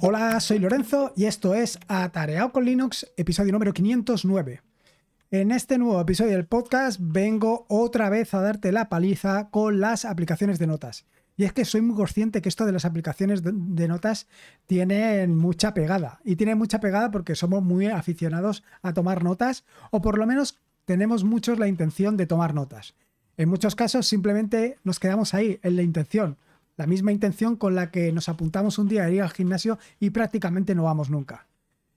Hola, soy Lorenzo y esto es Atareado con Linux, episodio número 509. En este nuevo episodio del podcast vengo otra vez a darte la paliza con las aplicaciones de notas. Y es que soy muy consciente que esto de las aplicaciones de notas tienen mucha pegada. Y tiene mucha pegada porque somos muy aficionados a tomar notas o por lo menos tenemos muchos la intención de tomar notas. En muchos casos simplemente nos quedamos ahí, en la intención la misma intención con la que nos apuntamos un día a ir al gimnasio y prácticamente no vamos nunca.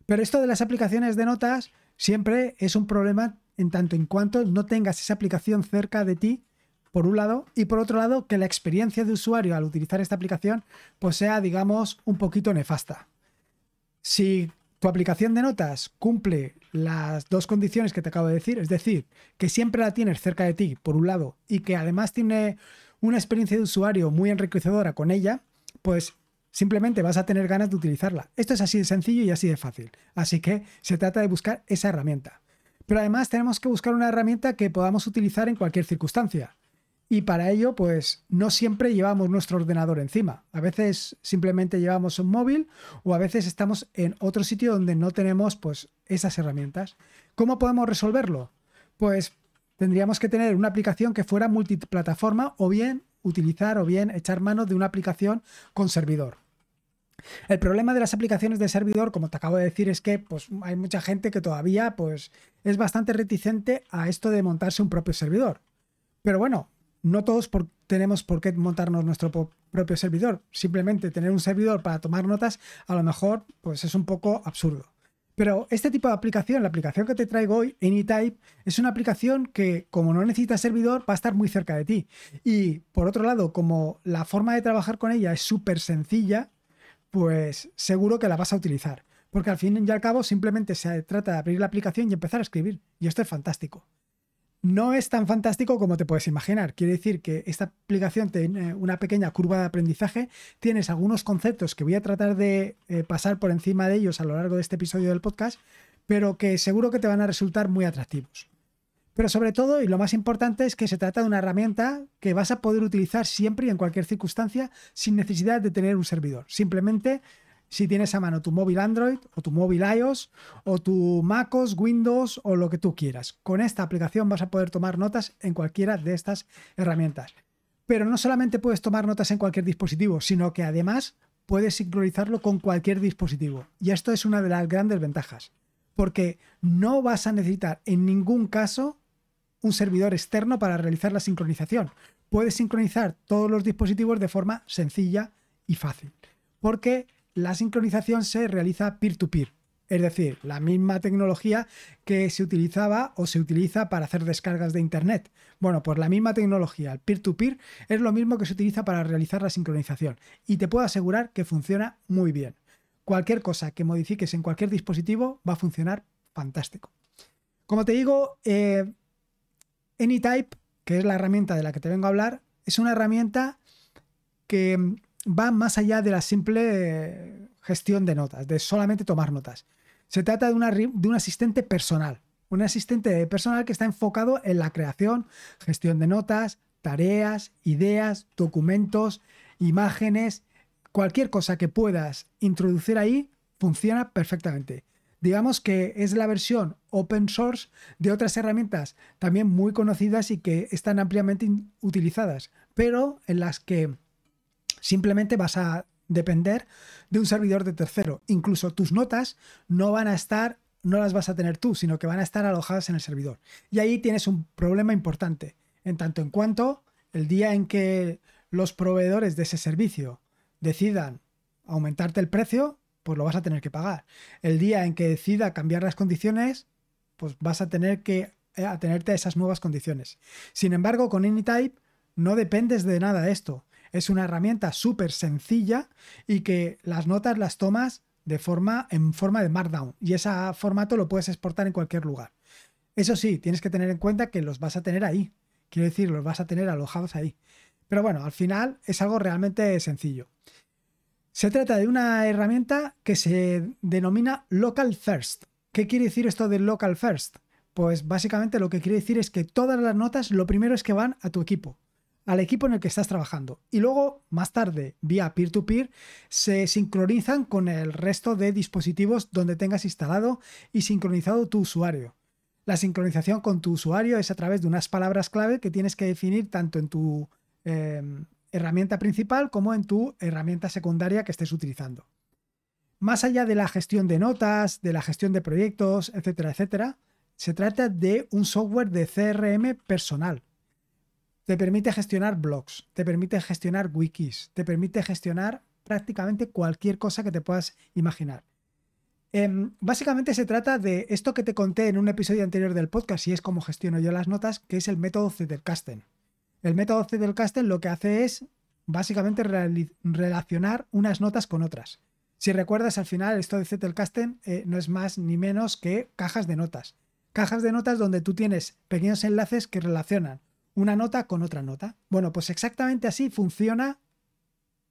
Pero esto de las aplicaciones de notas siempre es un problema en tanto en cuanto no tengas esa aplicación cerca de ti, por un lado, y por otro lado, que la experiencia de usuario al utilizar esta aplicación pues sea, digamos, un poquito nefasta. Si tu aplicación de notas cumple las dos condiciones que te acabo de decir, es decir, que siempre la tienes cerca de ti, por un lado, y que además tiene una experiencia de usuario muy enriquecedora con ella, pues simplemente vas a tener ganas de utilizarla. Esto es así de sencillo y así de fácil. Así que se trata de buscar esa herramienta. Pero además tenemos que buscar una herramienta que podamos utilizar en cualquier circunstancia. Y para ello, pues no siempre llevamos nuestro ordenador encima. A veces simplemente llevamos un móvil o a veces estamos en otro sitio donde no tenemos pues esas herramientas. ¿Cómo podemos resolverlo? Pues tendríamos que tener una aplicación que fuera multiplataforma o bien utilizar o bien echar mano de una aplicación con servidor. El problema de las aplicaciones de servidor, como te acabo de decir, es que pues, hay mucha gente que todavía pues, es bastante reticente a esto de montarse un propio servidor. Pero bueno, no todos tenemos por qué montarnos nuestro propio servidor. Simplemente tener un servidor para tomar notas, a lo mejor pues, es un poco absurdo. Pero este tipo de aplicación, la aplicación que te traigo hoy, AnyType, es una aplicación que, como no necesita servidor, va a estar muy cerca de ti. Y por otro lado, como la forma de trabajar con ella es súper sencilla, pues seguro que la vas a utilizar. Porque al fin y al cabo simplemente se trata de abrir la aplicación y empezar a escribir. Y esto es fantástico no es tan fantástico como te puedes imaginar. Quiere decir que esta aplicación tiene una pequeña curva de aprendizaje, tienes algunos conceptos que voy a tratar de eh, pasar por encima de ellos a lo largo de este episodio del podcast, pero que seguro que te van a resultar muy atractivos. Pero sobre todo, y lo más importante, es que se trata de una herramienta que vas a poder utilizar siempre y en cualquier circunstancia sin necesidad de tener un servidor. Simplemente si tienes a mano tu móvil Android o tu móvil iOS o tu MacOS, Windows o lo que tú quieras. Con esta aplicación vas a poder tomar notas en cualquiera de estas herramientas. Pero no solamente puedes tomar notas en cualquier dispositivo, sino que además puedes sincronizarlo con cualquier dispositivo. Y esto es una de las grandes ventajas, porque no vas a necesitar en ningún caso un servidor externo para realizar la sincronización. Puedes sincronizar todos los dispositivos de forma sencilla y fácil, porque la sincronización se realiza peer-to-peer. es decir, la misma tecnología que se utilizaba o se utiliza para hacer descargas de Internet. Bueno, pues la misma tecnología, el peer-to-peer, es lo mismo que se utiliza para realizar la sincronización. Y te puedo asegurar que funciona muy bien. Cualquier cosa que modifiques en cualquier dispositivo va a funcionar fantástico. Como te digo, eh, AnyType, que es la herramienta de la que te vengo a hablar, es una herramienta que va más allá de la simple gestión de notas, de solamente tomar notas. Se trata de, una, de un asistente personal, un asistente personal que está enfocado en la creación, gestión de notas, tareas, ideas, documentos, imágenes, cualquier cosa que puedas introducir ahí funciona perfectamente. Digamos que es la versión open source de otras herramientas también muy conocidas y que están ampliamente utilizadas, pero en las que Simplemente vas a depender de un servidor de tercero. Incluso tus notas no van a estar, no las vas a tener tú, sino que van a estar alojadas en el servidor. Y ahí tienes un problema importante, en tanto en cuanto el día en que los proveedores de ese servicio decidan aumentarte el precio, pues lo vas a tener que pagar. El día en que decida cambiar las condiciones, pues vas a tener que eh, atenerte a esas nuevas condiciones. Sin embargo, con AnyType no dependes de nada de esto. Es una herramienta súper sencilla y que las notas las tomas de forma, en forma de Markdown y ese formato lo puedes exportar en cualquier lugar. Eso sí, tienes que tener en cuenta que los vas a tener ahí. Quiero decir, los vas a tener alojados ahí. Pero bueno, al final es algo realmente sencillo. Se trata de una herramienta que se denomina Local First. ¿Qué quiere decir esto de Local First? Pues básicamente lo que quiere decir es que todas las notas lo primero es que van a tu equipo al equipo en el que estás trabajando. Y luego, más tarde, vía peer-to-peer, se sincronizan con el resto de dispositivos donde tengas instalado y sincronizado tu usuario. La sincronización con tu usuario es a través de unas palabras clave que tienes que definir tanto en tu em, herramienta principal como en tu herramienta secundaria que estés utilizando. Más allá de la gestión de notas, de la gestión de proyectos, etcétera, etcétera, se trata de un software de CRM personal te permite gestionar blogs, te permite gestionar wikis, te permite gestionar prácticamente cualquier cosa que te puedas imaginar. Em, básicamente se trata de esto que te conté en un episodio anterior del podcast y es cómo gestiono yo las notas, que es el método Zettelkasten. El método Zettelkasten lo que hace es básicamente relacionar unas notas con otras. Si recuerdas, al final esto de Zettelkasten eh, no es más ni menos que cajas de notas. Cajas de notas donde tú tienes pequeños enlaces que relacionan una nota con otra nota. Bueno, pues exactamente así funciona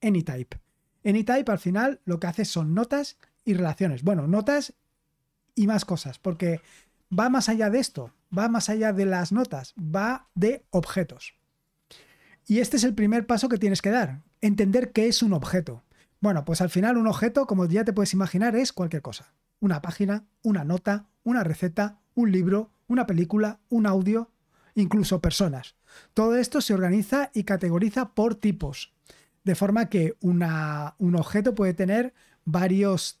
AnyType. AnyType al final lo que hace son notas y relaciones. Bueno, notas y más cosas, porque va más allá de esto, va más allá de las notas, va de objetos. Y este es el primer paso que tienes que dar, entender qué es un objeto. Bueno, pues al final un objeto, como ya te puedes imaginar, es cualquier cosa. Una página, una nota, una receta, un libro, una película, un audio, incluso personas. Todo esto se organiza y categoriza por tipos, de forma que un objeto puede tener varios,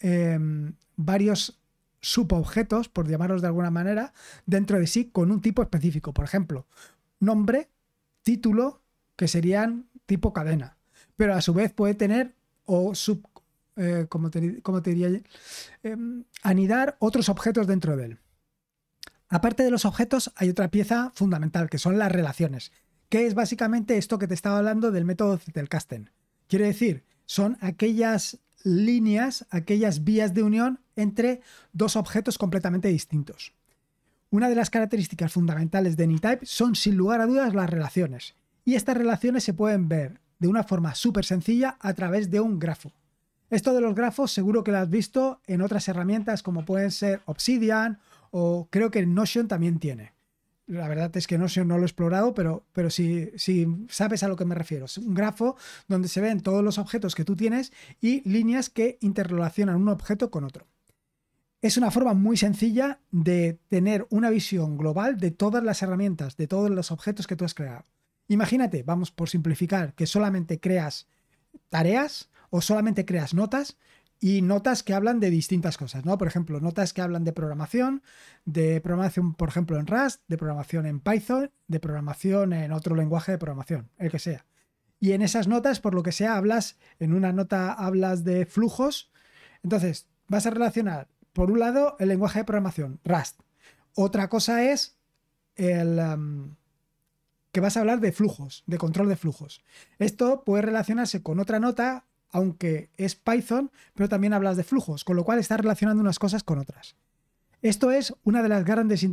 em, varios subobjetos, por llamarlos de alguna manera, dentro de sí con un tipo específico. Por ejemplo, nombre, título, que serían tipo cadena. Pero a su vez puede tener o sub, eh, como, te, diría, em, anidar otros objetos dentro de él. Aparte de los objetos, hay otra pieza fundamental, que son las relaciones, que es básicamente esto que te estaba hablando del método Zettelkasten. Quiere decir, son aquellas líneas, aquellas vías de unión entre dos objetos completamente distintos. Una de las características fundamentales de AnyType son sin lugar a dudas las relaciones. Y estas relaciones se pueden ver de una forma súper sencilla a través de un grafo. Esto de los grafos seguro que lo has visto en otras herramientas como pueden ser Obsidian o creo que Notion también tiene. La verdad es que Notion no lo he explorado, pero, pero si, si sabes a lo que me refiero. Es un grafo donde se ven todos los objetos que tú tienes y líneas que interrelacionan un objeto con otro. Es una forma muy sencilla de tener una visión global de todas las herramientas, de todos los objetos que tú has creado. Imagínate, vamos por simplificar, que solamente creas tareas o solamente creas notas y notas que hablan de distintas cosas, ¿no? Por ejemplo, notas que hablan de programación, de programación, por ejemplo, en Rust, de programación en Python, de programación en otro lenguaje de programación, el que sea. Y en esas notas, por lo que sea, hablas, en una nota hablas de flujos. Entonces, vas a relacionar, por un lado, el lenguaje de programación, Rust. Otra cosa es el... Um, que vas a hablar de flujos, de control de flujos. Esto puede relacionarse con otra nota aunque es Python, pero también hablas de flujos, con lo cual estás relacionando unas cosas con otras. Esto es una de las grandes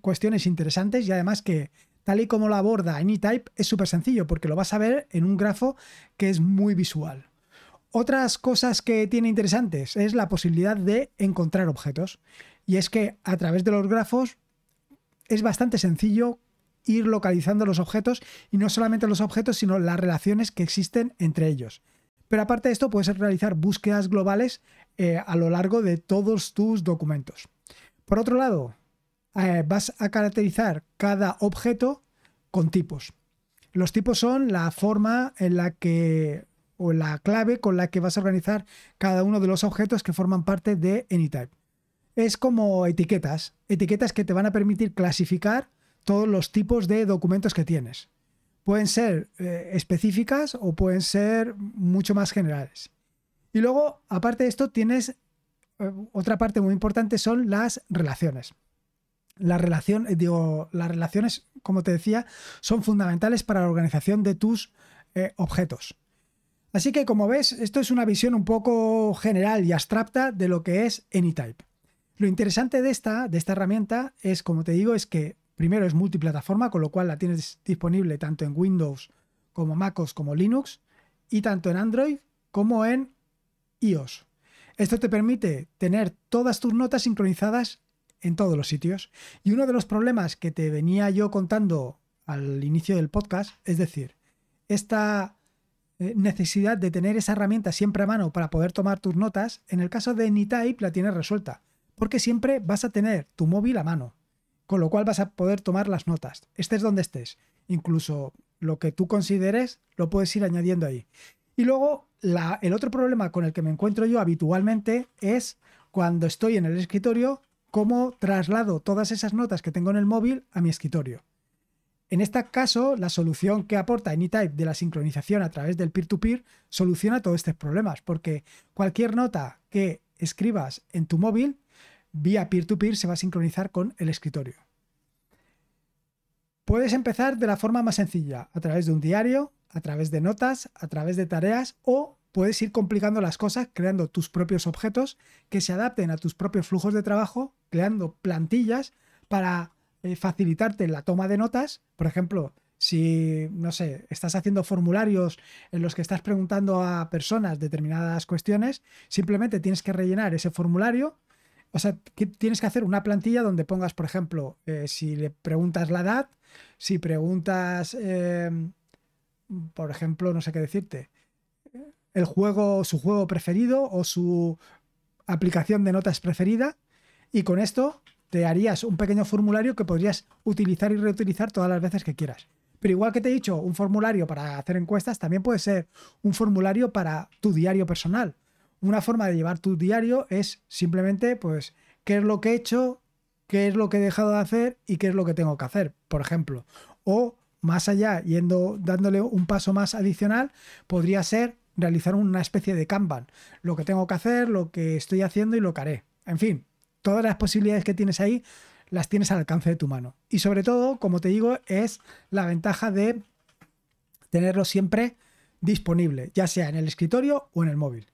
cuestiones interesantes y además que tal y como lo aborda AnyType es súper sencillo porque lo vas a ver en un grafo que es muy visual. Otras cosas que tiene interesantes es la posibilidad de encontrar objetos. Y es que a través de los grafos es bastante sencillo ir localizando los objetos y no solamente los objetos, sino las relaciones que existen entre ellos. Pero aparte de esto, puedes realizar búsquedas globales eh, a lo largo de todos tus documentos. Por otro lado, eh, vas a caracterizar cada objeto con tipos. Los tipos son la forma en la que o la clave con la que vas a organizar cada uno de los objetos que forman parte de AnyType. Es como etiquetas, etiquetas que te van a permitir clasificar todos los tipos de documentos que tienes pueden ser eh, específicas o pueden ser mucho más generales. Y luego, aparte de esto, tienes eh, otra parte muy importante son las relaciones. La relación, eh, digo, las relaciones, como te decía, son fundamentales para la organización de tus objetos. Así que, como ves, esto es una visión un poco general y abstracta de lo que es AnyType. Lo interesante de esta, de esta herramienta es, como te digo, es que Primero es multiplataforma, con lo cual la tienes disponible tanto en Windows como MacOS como Linux y tanto en Android como en iOS. Esto te permite tener todas tus notas sincronizadas en todos los sitios. Y uno de los problemas que te venía yo contando al inicio del podcast, es decir, esta eh, necesidad de tener esa herramienta siempre a mano para poder tomar tus notas, en el caso de Anytype la tienes resuelta, porque siempre vas a tener tu móvil a mano, con lo cual vas a poder tomar las notas, estés donde estés. Incluso lo que tú consideres lo puedes ir añadiendo ahí. Y luego el otro problema con el que me encuentro yo habitualmente es cuando estoy en el escritorio, cómo traslado todas esas notas que tengo en el móvil a mi escritorio. En este caso, la solución que aporta Anytype de la sincronización a través del peer-to-peer soluciona todos estos problemas, porque cualquier nota que escribas en tu móvil, vía peer to -peer, se va a sincronizar con el escritorio. Puedes empezar de la forma más sencilla, a través de un diario, a través de notas, a través de tareas o puedes ir complicando las cosas creando tus propios objetos que se adapten a tus propios flujos de trabajo, creando plantillas para eh, facilitarte la toma de notas. Por ejemplo, si, no sé, estás haciendo formularios en los que estás preguntando a personas determinadas cuestiones, simplemente tienes que rellenar ese formulario. O sea, tienes que hacer una plantilla donde pongas, por ejemplo, eh, si le preguntas la edad, si preguntas, eh, por ejemplo, no sé qué decirte, el juego, su juego preferido o su aplicación de notas preferida. Y con esto te harías un pequeño formulario que podrías utilizar y reutilizar todas las veces que quieras. Pero igual que te he dicho, un formulario para hacer encuestas también puede ser un formulario para tu diario personal. Una forma de llevar tu diario es simplemente, pues, qué es lo que he hecho, qué es lo que he dejado de hacer y qué es lo que tengo que hacer, por ejemplo. O más allá, yendo, dándole un paso más adicional, podría ser realizar una especie de Kanban. Lo que tengo que hacer, lo que estoy haciendo y lo que haré. En fin, todas las posibilidades que tienes ahí las tienes al alcance de tu mano. Y sobre todo, como te digo, es la ventaja de tenerlo siempre disponible, ya sea en el escritorio o en el móvil.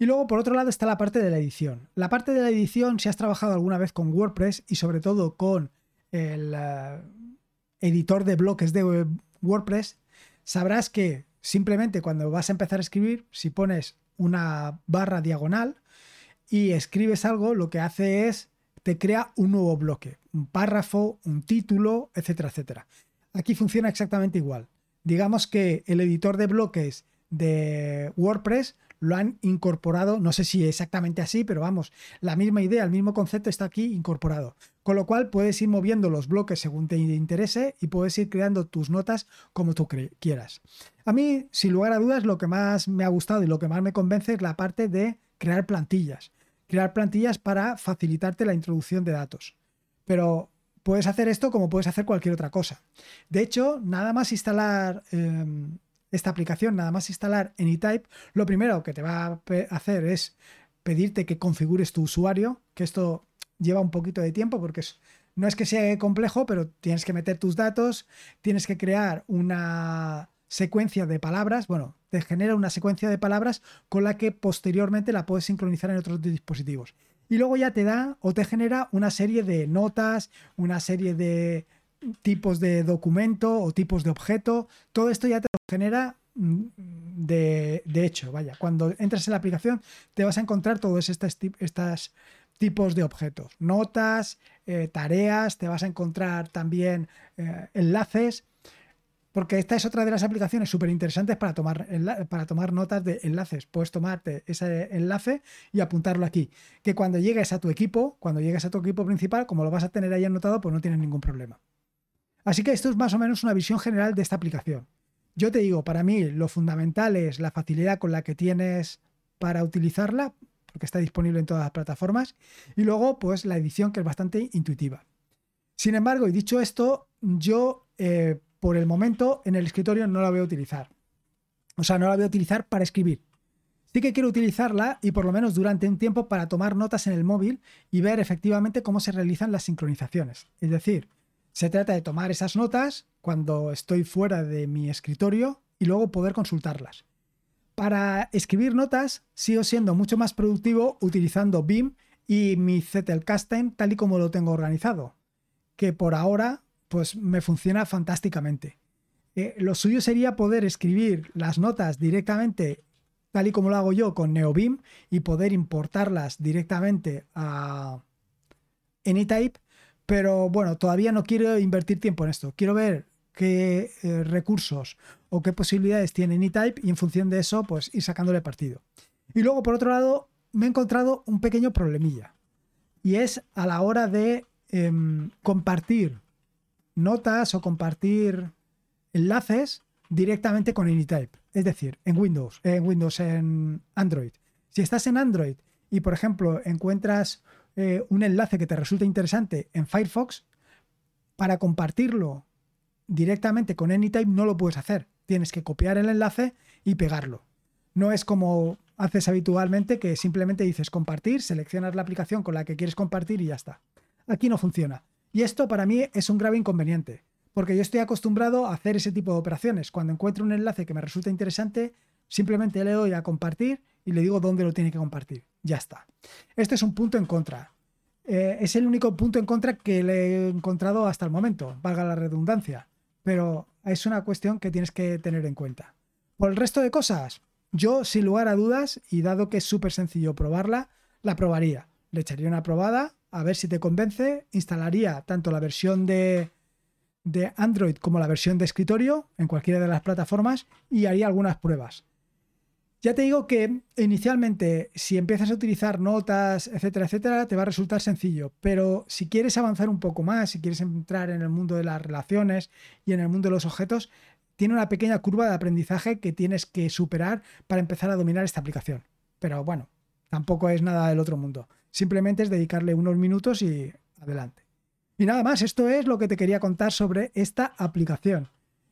Y luego, por otro lado, está la parte de la edición. La parte de la edición, si has trabajado alguna vez con WordPress y sobre todo con el eh, editor de bloques de WordPress, sabrás que simplemente cuando vas a empezar a escribir, si pones una barra diagonal y escribes algo, lo que hace es te crea un nuevo bloque, un párrafo, un título, etcétera, etcétera. Aquí funciona exactamente igual. Digamos que el editor de bloques de WordPress lo han incorporado, no sé si exactamente así, pero vamos, la misma idea, el mismo concepto está aquí incorporado. Con lo cual puedes ir moviendo los bloques según te interese y puedes ir creando tus notas como tú quieras. A mí, sin lugar a dudas, lo que más me ha gustado y lo que más me convence es la parte de crear plantillas. Crear plantillas para facilitarte la introducción de datos. Pero puedes hacer esto como puedes hacer cualquier otra cosa. De hecho, nada más instalar em, esta aplicación, nada más instalar AnyType, lo primero que te va a hacer es pedirte que configures tu usuario, que esto lleva un poquito de tiempo porque no es que sea complejo, pero tienes que meter tus datos, tienes que crear una secuencia de palabras, bueno, te genera una secuencia de palabras con la que posteriormente la puedes sincronizar en otros dispositivos. Y luego ya te da o te genera una serie de notas, una serie de tipos de documento o tipos de objeto. Todo esto ya te lo genera mm, de, hecho, vaya, cuando entras en la aplicación te vas a encontrar todos estos tipos de objetos, notas, eh, tareas, te vas a encontrar también eh, enlaces porque esta es otra de las aplicaciones súper interesantes para tomar, para tomar notas de enlaces. Puedes tomarte ese enlace y apuntarlo aquí. Que cuando llegues a tu equipo, cuando llegues a tu equipo principal, como lo vas a tener ahí anotado, pues no tienes ningún problema. Así que esto es más o menos una visión general de esta aplicación. Yo te digo, para mí lo fundamental es la facilidad con la que tienes para utilizarla, porque está disponible en todas las plataformas, y luego pues la edición que es bastante intuitiva. Sin embargo, y dicho esto, yo eh, por el momento en el escritorio no la voy a utilizar. O sea, no la voy a utilizar para escribir. Sí que quiero utilizarla y por lo menos durante un tiempo para tomar notas en el móvil y ver efectivamente cómo se realizan las sincronizaciones. Es decir, se trata de tomar esas notas cuando estoy fuera de mi escritorio y luego poder consultarlas. Para escribir notas sigo siendo mucho más productivo utilizando BIM y mi Zettelkasten tal y como lo tengo organizado, que por ahora pues me funciona fantásticamente. Eh, lo suyo sería poder escribir las notas directamente tal y como lo hago yo con NeoBeam y poder importarlas directamente a AnyType, pero bueno, todavía no quiero invertir tiempo en esto. Quiero ver qué eh, recursos o qué posibilidades tiene AnyType y en función de eso, pues ir sacándole partido. Y luego, por otro lado, me he encontrado un pequeño problemilla. Y es a la hora de em, compartir notas o compartir enlaces directamente con AnyType. Es decir, en Windows, en Windows, en Android. Si estás en Android y, por ejemplo, encuentras eh, un enlace que te resulta interesante en Firefox, para compartirlo directamente con AnyType no lo puedes hacer. Tienes que copiar el enlace y pegarlo. No es como haces habitualmente que simplemente dices compartir, seleccionas la aplicación con la que quieres compartir y ya está. Aquí no funciona. Y esto para mí es un grave inconveniente, porque yo estoy acostumbrado a hacer ese tipo de operaciones. Cuando encuentro un enlace que me resulta interesante, simplemente le doy a compartir y le digo dónde lo tiene que compartir. Ya está. Este es un punto en contra. Eh, es el único punto en contra que le he encontrado hasta el momento, valga la redundancia. Pero es una cuestión que tienes que tener en cuenta. Por el resto de cosas, yo sin lugar a dudas, y dado que es súper sencillo probarla, la probaría. Le echaría una probada, a ver si te convence, instalaría tanto la versión de, de Android como la versión de escritorio en cualquiera de las plataformas y haría algunas pruebas. Ya te digo que inicialmente, si empiezas a utilizar notas, etcétera, etcétera, te va a resultar sencillo. Pero si quieres avanzar un poco más, si quieres entrar en el mundo de las relaciones y en el mundo de los objetos, tiene una pequeña curva de aprendizaje que tienes que superar para empezar a dominar esta aplicación. Pero bueno, tampoco es nada del otro mundo. Simplemente es dedicarle unos minutos y adelante. Y nada más, esto es lo que te quería contar sobre esta aplicación.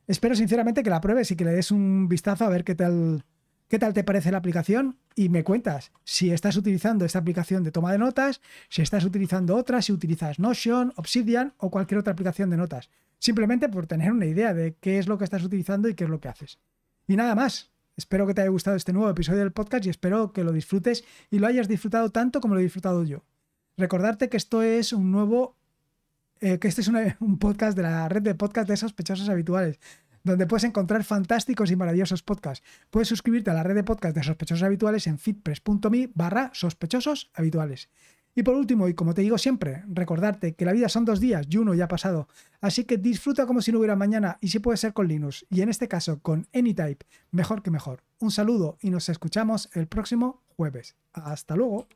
Espero sinceramente que la pruebes y que le des un vistazo a ver qué tal, qué tal te parece la aplicación y me cuentas si estás utilizando esta aplicación de toma de notas, si estás utilizando otra, si utilizas Notion, Obsidian o cualquier otra aplicación de notas. Simplemente por tener una idea de qué es lo que estás utilizando y qué es lo que haces. Y nada más, Espero que te haya gustado este nuevo episodio del podcast y espero que lo disfrutes y lo hayas disfrutado tanto como lo he disfrutado yo. Recordarte que esto es un nuevo, eh, que este es un podcast de la red de podcast de sospechosos habituales, donde puedes encontrar fantásticos y maravillosos podcasts. Puedes suscribirte a la red de podcast de sospechosos habituales en fitpress.me barra sospechosos habituales. Y por último, y como te digo siempre, recordarte que la vida son dos días y uno ya ha pasado, así que disfruta como si no hubiera mañana y si puede ser con Linux, y en este caso con AnyType, mejor que mejor. Un saludo y nos escuchamos el próximo jueves. Hasta luego.